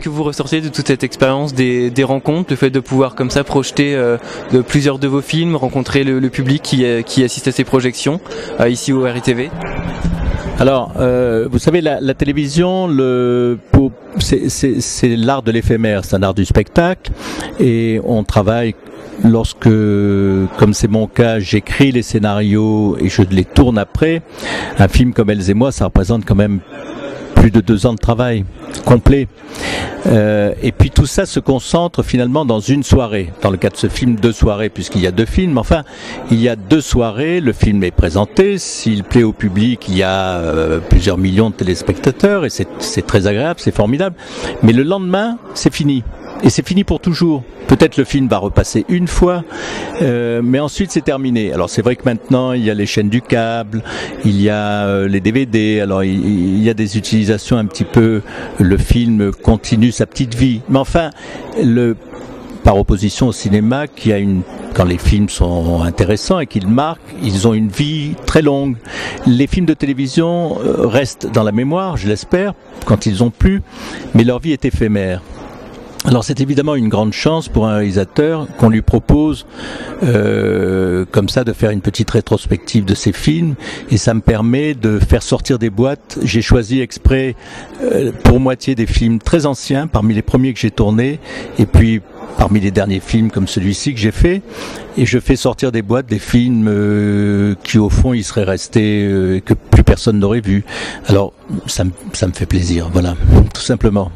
que vous ressortez de toute cette expérience des, rencontres, le fait de pouvoir comme ça projeter de plusieurs de vos films, rencontrer le, public qui, qui, assiste à ces projections ici au RITV alors, vous savez, la, télévision, c'est l'art de l'éphémère, c'est un art du spectacle, et on travaille lorsque, comme c'est mon cas, j'écris les scénarios et je les tourne après, un film comme Elles et moi, ça représente quand même plus de deux ans de travail complet. Euh, et puis tout ça se concentre finalement dans une soirée. Dans le cas de ce film, deux soirées, puisqu'il y a deux films. Enfin, il y a deux soirées, le film est présenté. S'il plaît au public, il y a euh, plusieurs millions de téléspectateurs et c'est très agréable, c'est formidable. Mais le lendemain, c'est fini et c'est fini pour toujours. Peut-être le film va repasser une fois, euh, mais ensuite c'est terminé. Alors c'est vrai que maintenant il y a les chaînes du câble, il y a euh, les DVD, alors il, y a des utilisations un petit peu, le film continue sa petite vie. Mais enfin, par opposition au cinéma qui a une quand les films sont intéressants et qu'ils marquent, ils ont une vie très longue. Les films de télévision euh, restent dans la mémoire, je l'espère, quand ils ont plu, mais leur vie est éphémère. Alors c'est évidemment une grande chance pour un réalisateur qu'on lui propose euh, comme ça de faire une petite rétrospective de ses films et ça me permet de faire sortir des boîtes. J'ai choisi exprès euh, pour moitié des films très anciens parmi les premiers que j'ai tournés et puis parmi les derniers films comme celui-ci que j'ai fait et je fais sortir des boîtes des films euh, qui au fond ils seraient restés euh, que plus personne n'aurait vu. Alors ça, ça me fait plaisir, voilà, tout simplement.